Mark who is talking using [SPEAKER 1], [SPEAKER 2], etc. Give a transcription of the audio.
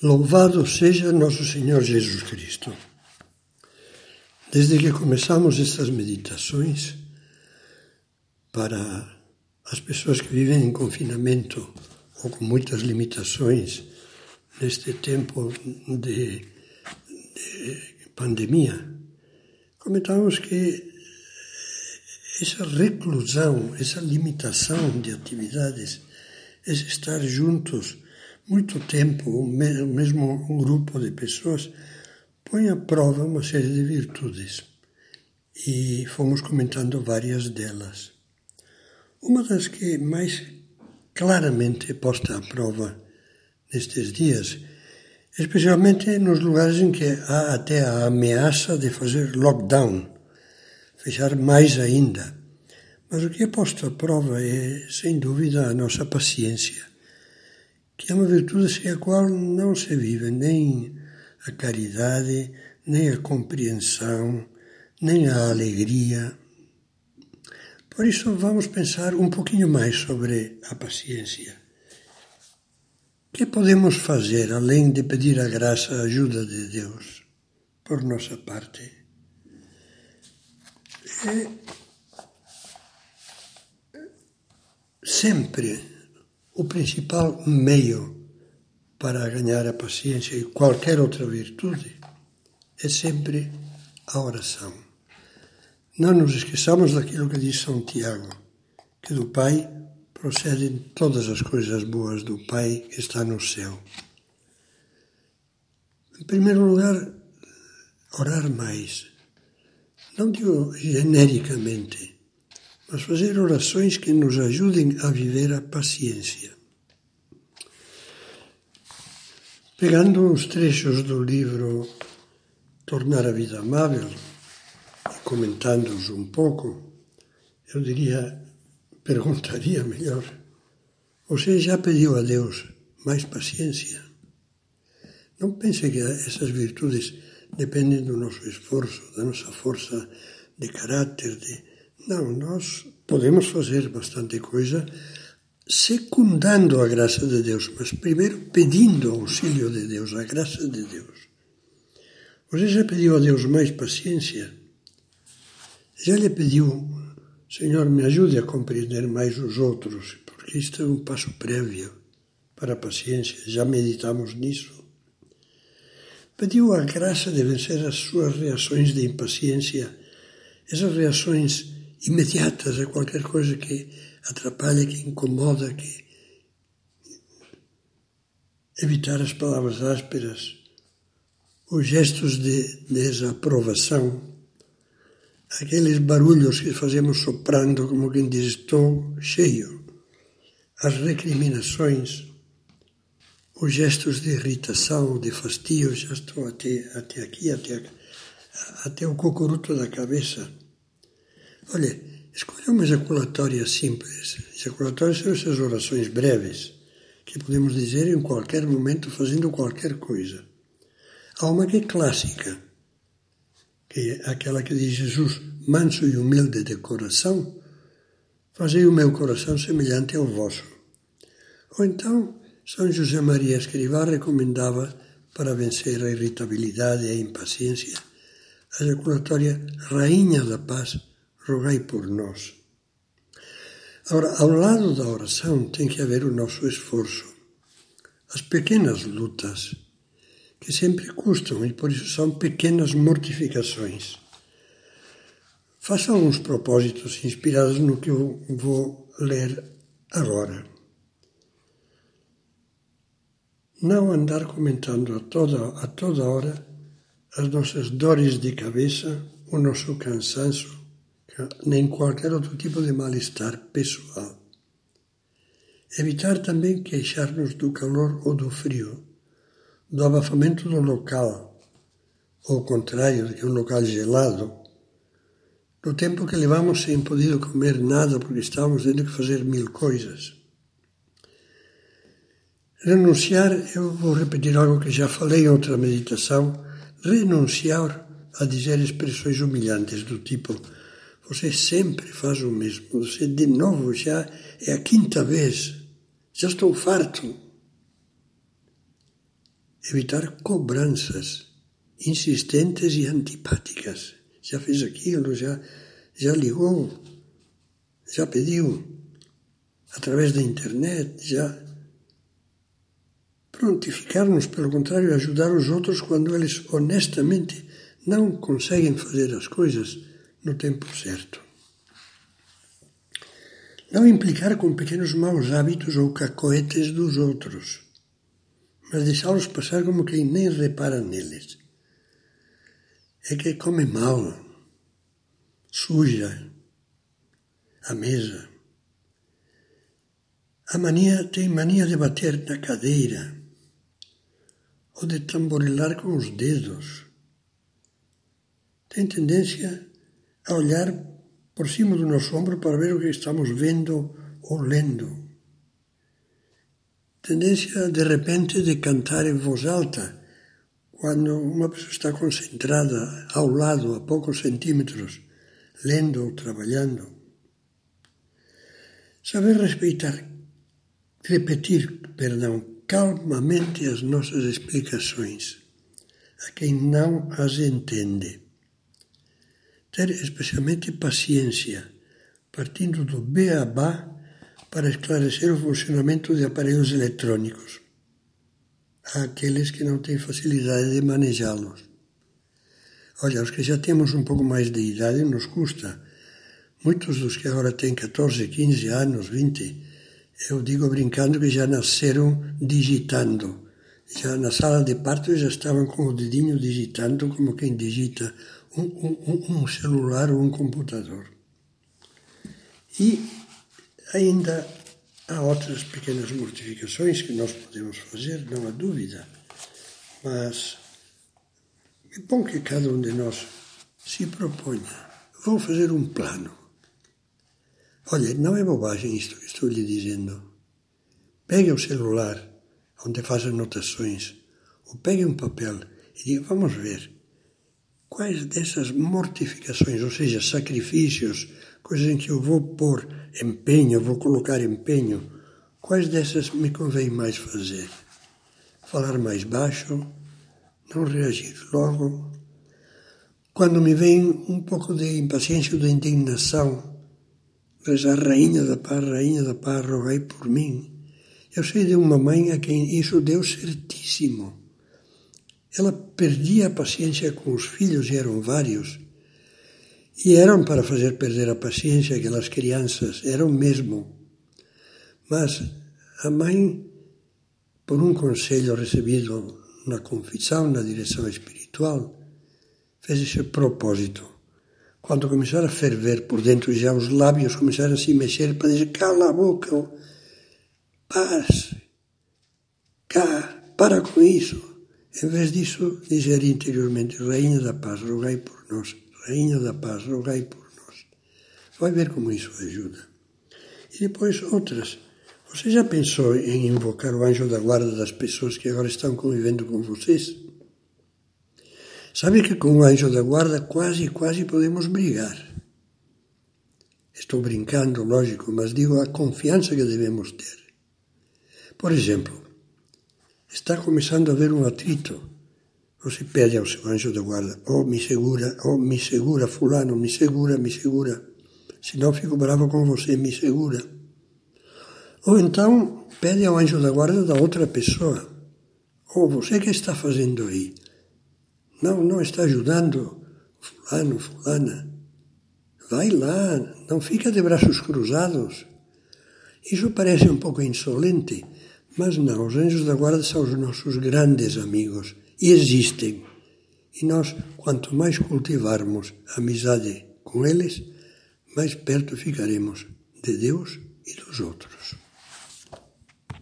[SPEAKER 1] Louvado seja nosso Senhor Jesus Cristo. Desde que começamos estas meditações, para as pessoas que vivem em confinamento ou com muitas limitações neste tempo de, de pandemia, comentamos que essa reclusão, essa limitação de atividades, esse estar juntos muito tempo, o mesmo um grupo de pessoas, põe à prova uma série de virtudes. E fomos comentando várias delas. Uma das que mais claramente é posta à prova nestes dias, especialmente nos lugares em que há até a ameaça de fazer lockdown, fechar mais ainda. Mas o que é posto à prova é, sem dúvida, a nossa paciência que é uma virtude sem a qual não se vive nem a caridade, nem a compreensão, nem a alegria. Por isso, vamos pensar um pouquinho mais sobre a paciência. O que podemos fazer além de pedir a graça, a ajuda de Deus, por nossa parte? É sempre o principal meio para ganhar a paciência e qualquer outra virtude é sempre a oração. Não nos esqueçamos daquilo que diz São Tiago, que do Pai procedem todas as coisas boas do Pai que está no céu. Em primeiro lugar, orar mais. Não digo genericamente, mas fazer orações que nos ajudem a viver a paciência. Pegando os trechos do livro Tornar a Vida Amável e comentando-os um pouco, eu diria, perguntaria melhor: você já pediu a Deus mais paciência? Não pense que essas virtudes dependem do nosso esforço, da nossa força de caráter, de não, nós podemos fazer bastante coisa secundando a graça de Deus, mas primeiro pedindo auxílio de Deus, a graça de Deus. Você já pediu a Deus mais paciência? Já lhe pediu, Senhor, me ajude a compreender mais os outros, porque isto é um passo prévio para a paciência, já meditamos nisso. Pediu a graça de vencer as suas reações de impaciência, essas reações imediatas a qualquer coisa que atrapalha, que incomoda, que evitar as palavras ásperas, os gestos de desaprovação, aqueles barulhos que fazemos soprando como quem diz estou cheio, as recriminações, os gestos de irritação, de fastio, já estou até, até aqui, até, até o cocoruto da cabeça Olha, escolha uma ejaculatória simples. Ejaculatórias são essas orações breves que podemos dizer em qualquer momento fazendo qualquer coisa. Há uma que é clássica, que é aquela que diz Jesus, manso e humilde de coração, fazei o meu coração semelhante ao vosso. Ou então, São José Maria Escrivá recomendava para vencer a irritabilidade e a impaciência a ejaculatória Rainha da Paz, rogai por nós. Agora, ao lado da oração tem que haver o nosso esforço. As pequenas lutas, que sempre custam e por isso são pequenas mortificações. Faça alguns propósitos inspirados no que eu vou ler agora. Não andar comentando a toda, a toda hora as nossas dores de cabeça, o nosso cansaço, nem qualquer outro tipo de mal-estar pessoal. Evitar também queixar-nos do calor ou do frio, do abafamento do local, ou ao contrário, de um local gelado, do tempo que levamos sem poder comer nada porque estávamos tendo que fazer mil coisas. Renunciar, eu vou repetir algo que já falei em outra meditação, renunciar a dizer expressões humilhantes do tipo você sempre faz o mesmo. Você, de novo, já é a quinta vez. Já estou farto. evitar cobranças insistentes e antipáticas. Já fez aquilo, já, já ligou, já pediu através da internet, já. Prontificar-nos, pelo contrário, ajudar os outros quando eles honestamente não conseguem fazer as coisas no tempo certo. Não implicar com pequenos maus hábitos ou cacoetes dos outros, mas deixá-los passar como quem nem repara neles. É que come mal, suja a mesa. A mania tem mania de bater na cadeira ou de tamborilar com os dedos. Tem tendência a olhar por cima do nosso ombro para ver o que estamos vendo ou lendo. Tendência, de repente, de cantar em voz alta, quando uma pessoa está concentrada ao lado, a poucos centímetros, lendo ou trabalhando. Saber respeitar, repetir, perdão, calmamente as nossas explicações a quem não as entende ter especialmente paciência, partindo do beabá para esclarecer o funcionamento de aparelhos eletrônicos àqueles que não têm facilidade de manejá-los. Olha, os que já temos um pouco mais de idade nos custa. Muitos dos que agora têm 14, 15 anos, 20, eu digo brincando que já nasceram digitando. Já na sala de parto já estavam com o dedinho digitando como quem digita um, um, celular ou um computador. E ainda há outras pequenas mortificações que nós podemos fazer, não há dúvida, mas é bom que cada um de nós se proponha. Vou fazer um plano. Olha, não é bobagem isto que estou lhe dizendo. Pegue o celular, onde faz anotações, ou pegue um papel e diga: vamos ver quais dessas mortificações, ou seja, sacrifícios, coisas em que eu vou pôr empenho, vou colocar empenho, quais dessas me convém mais fazer? Falar mais baixo, não reagir logo. Quando me vem um pouco de impaciência ou de indignação, rezar Rainha da Paz, Rainha da Paz, rogai por mim. Eu sei de uma mãe a quem isso deu certíssimo ela perdia a paciência com os filhos, e eram vários, e eram para fazer perder a paciência aquelas crianças, eram mesmo. Mas a mãe, por um conselho recebido na confissão, na direção espiritual, fez esse propósito. Quando começaram a ferver por dentro, já os lábios começaram a se mexer para dizer: cala a boca, paz, cá, para com isso. Em vez disso, dizer interiormente: Rainha da Paz, rogai por nós. Rainha da Paz, rogai por nós. Vai ver como isso ajuda. E depois outras. Você já pensou em invocar o anjo da guarda das pessoas que agora estão convivendo com vocês? Sabe que com o anjo da guarda quase, quase podemos brigar. Estou brincando, lógico, mas digo a confiança que devemos ter. Por exemplo, Está começando a haver um atrito. Você pede ao seu anjo da guarda, oh, me segura, oh, me segura, fulano, me segura, me segura. Senão fico bravo com você, me segura. Ou então pede ao anjo da guarda da outra pessoa. Oh, você que está fazendo aí? Não, não está ajudando fulano, fulana. Vai lá, não fica de braços cruzados. Isso parece um pouco insolente, mas não, os anjos da guarda são os nossos grandes amigos e existem. E nós, quanto mais cultivarmos amizade com eles, mais perto ficaremos de Deus e dos outros.